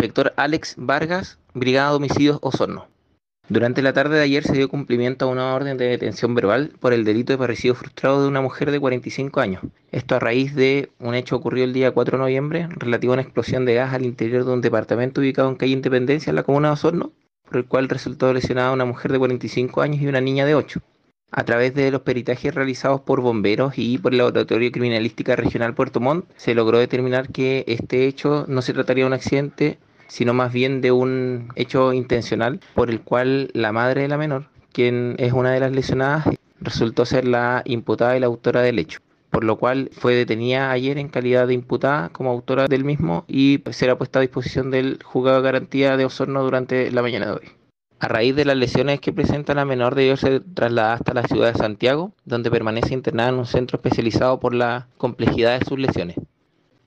Inspector Alex Vargas, Brigada de Homicidios Osorno. Durante la tarde de ayer se dio cumplimiento a una orden de detención verbal por el delito de parricidio frustrado de una mujer de 45 años. Esto a raíz de un hecho ocurrido el día 4 de noviembre relativo a una explosión de gas al interior de un departamento ubicado en calle Independencia en la comuna de Osorno, por el cual resultó lesionada una mujer de 45 años y una niña de 8. A través de los peritajes realizados por bomberos y por el Laboratorio Criminalística Regional Puerto Montt, se logró determinar que este hecho no se trataría de un accidente, sino más bien de un hecho intencional por el cual la madre de la menor, quien es una de las lesionadas, resultó ser la imputada y la autora del hecho, por lo cual fue detenida ayer en calidad de imputada como autora del mismo y será puesta a disposición del juzgado de garantía de Osorno durante la mañana de hoy. A raíz de las lesiones que presenta la menor, debió ser trasladada hasta la ciudad de Santiago, donde permanece internada en un centro especializado por la complejidad de sus lesiones.